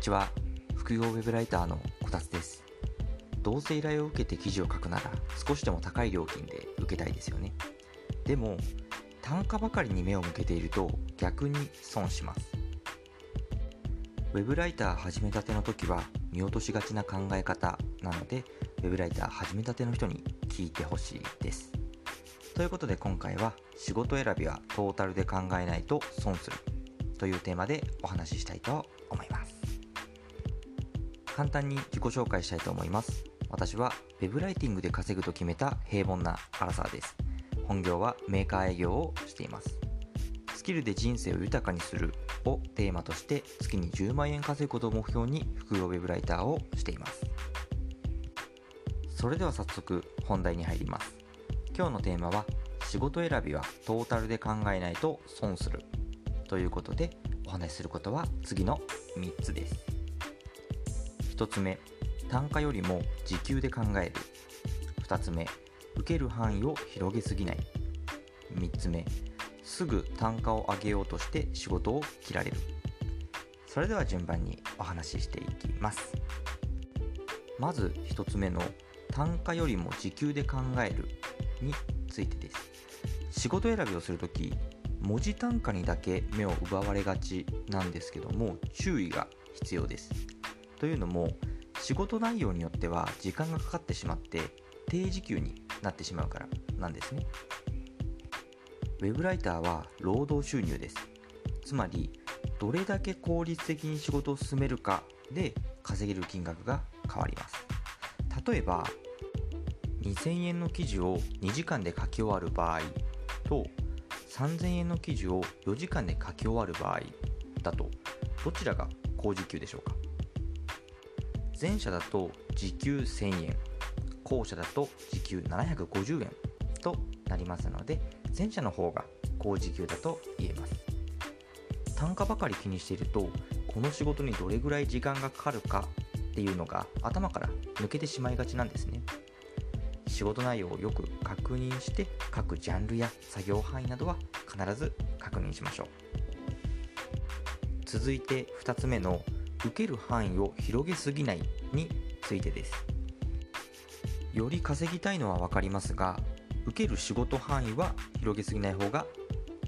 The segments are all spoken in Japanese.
にちは。副業ウェブライターのこたつです。どうせ依頼を受けて記事を書くなら少しでも高い料金で受けたいですよね。でも単価ばかりに目を向けていると逆に損します。ウェブライター始めたての時は見落としがちな考え方なのでウェブライター始めたての人に聞いてほしいです。ということで今回は仕事選びはトータルで考えないと損するというテーマでお話ししたいと思います簡単に自己紹介したいと思います。私は web ライティングで稼ぐと決めた平凡なアラサーです。本業はメーカー営業をしています。スキルで人生を豊かにするをテーマとして月に10万円稼ぐことを目標に副業ウェブライターをしています。それでは早速本題に入ります。今日のテーマは仕事選びはトータルで考えないと損する。ということでお話しすることは次の3つです。1つ目単価よりも時給で考える。2つ目受ける範囲を広げすぎない。3つ目すぐ単価を上げようとして仕事を切られる。それでは順番にお話ししていきます。まず1つ目の単価よりも時給で考えるについてです。仕事選びをするとき文字単価にだけ目を奪われがちなんですけども注意が必要です。というのも仕事内容によっては時間がかかってしまって低時給になってしまうからなんですね。ウェブライターは労働収入です。つまりどれだけ効率的に仕事を進めるかで稼げる金額が変わります。例えば2000円の記事を2時間で書き終わる場合と3000円の記事を4時間で書き終わる場合だとどちらが高時給でしょうか？前者だと時給1000円後者だと時給750円となりますので前者の方が高時給だと言えます。単価ばかり気にしているとこの仕事にどれぐらい時間がかかるかっていうのが頭から抜けてしまいがちなんですね。仕事内容をよく確認して各ジャンルや作業範囲などは必ず確認しましょう。続いて2つ目の受ける範囲を広げすぎないについてです。より稼ぎたいのは分かりますが受ける仕事範囲は広げすぎない方が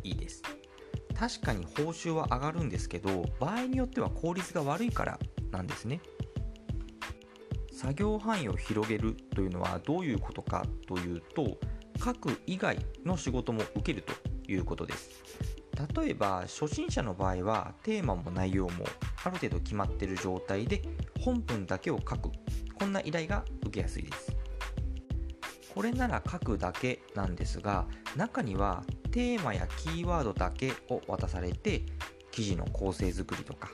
いいです。確かに報酬は上がるんですけど場合によっては効率が悪いからなんですね。作業範囲を広げるというのはどういうことかというと書く以外の仕事も受けるということです。例えば初心者の場合はテーマも内容もある程度決まってる状態で本文だけを書く。こんな依頼が受けやすいです。これなら書くだけなんですが中にはテーマやキーワードだけを渡されて記事の構成作りとか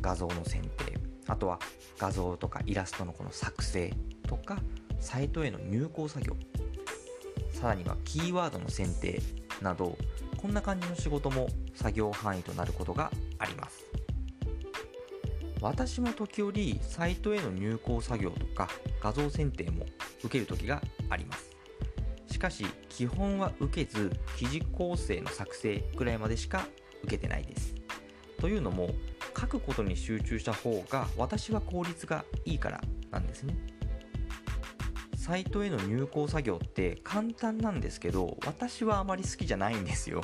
画像の選定あとは画像とかイラストのこの作成とかサイトへの入稿作業。さらにはキーワードの選定などこんな感じの仕事も作業範囲となることがあります。私も時折サイトへの入稿作業とか画像選定も受ける時があります。しかし基本は受けず記事構成の作成くらいまでしか受けてないです。というのも書くことに集中した方が私は効率がいいからなんですね。サイトへの入稿作業って簡単なんですけど私はあまり好きじゃないんですよ。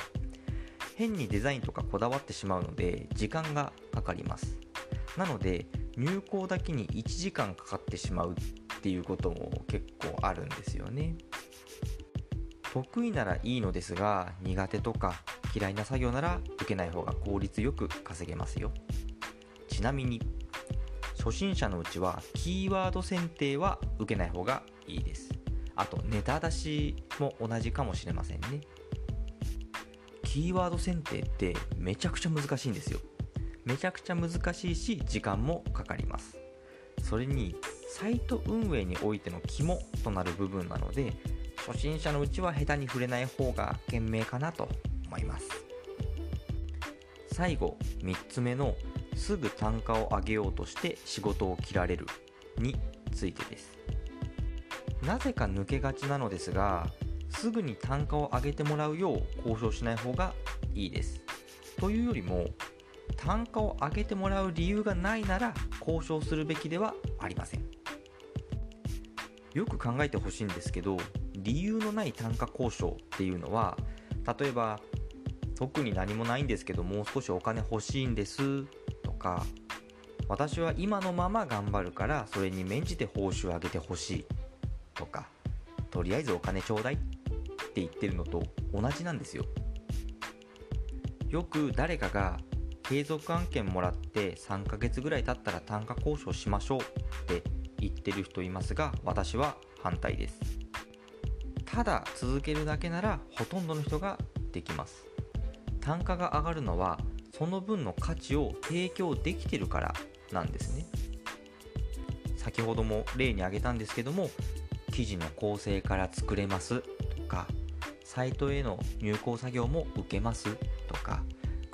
変にデザインとかこだわってしまうので時間がかかります。なので入稿だけに1時間かかってしまうっていうことも結構あるんですよね。得意ならいいのですが苦手とか嫌いな作業なら受けない方が効率よく稼げますよ。ちなみに初心者のうちはキーワード選定は受けない方がいいです。あとネタ出しも同じかもしれませんね。キーワード選定ってめちゃくちゃ難しいんですよ。めちゃくちゃ難しいし時間もかかります。それにサイト運営においての肝となる部分なので初心者のうちは下手に触れない方が賢明かなと思います。最後3つ目のすぐ単価を上げようとして仕事を切られるについてです。なぜか抜けがちなのですがすぐに単価を上げてもらうよう交渉しない方がいいです。というよりも単価を上げてもらう理由がないなら交渉するべきではありません。よく考えてほしいんですけど理由のない単価交渉っていうのは例えば特に何もないんですけどもう少しお金欲しいんですとか私は今のまま頑張るからそれに免じて報酬を上げてほしいとかとりあえずお金ちょうだいって言ってるのと同じなんですよ。よく誰かが継続案件もらって3ヶ月ぐらい経ったら単価交渉しましょうって言ってる人いますが私は反対です。ただ続けるだけならほとんどの人ができます。単価が上がるのはその分の価値を提供できてるからなんですね。先ほども例に挙げたんですけども記事の構成から作れますとかサイトへの入稿作業も受けますとか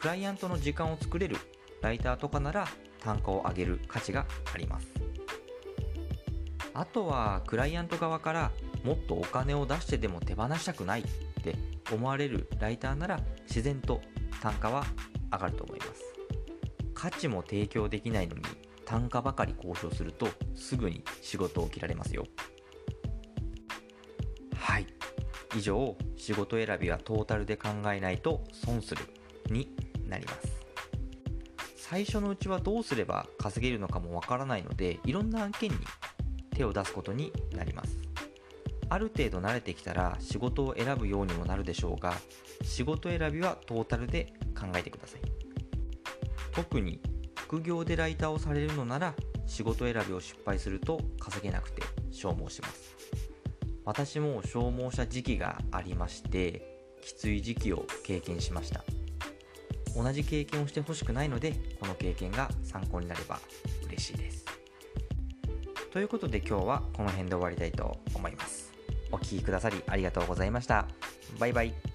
クライアントの時間を作れるライターとかなら単価を上げる価値があります。あとはクライアント側からもっとお金を出してでも手放したくないって思われるライターなら自然と単価は上がると思います。価値も提供できないのに単価ばかり交渉するとすぐに仕事を切られますよ。はい。以上仕事選びはトータルで考えないと損するになります。最初のうちはどうすれば稼げるのかもわからないのでいろんな案件に手を出すことになります。ある程度慣れてきたら仕事を選ぶようにもなるでしょうが仕事選びはトータルで考えてください。特に副業でライターをされるのなら仕事選びを失敗すると稼げなくて消耗します。私も消耗した時期がありましてきつい時期を経験しました。同じ経験をしてほしくないのでこの経験が参考になれば嬉しいですということで今日はこの辺で終わりたいと思いますお聴きくださりありがとうございました。バイバイ。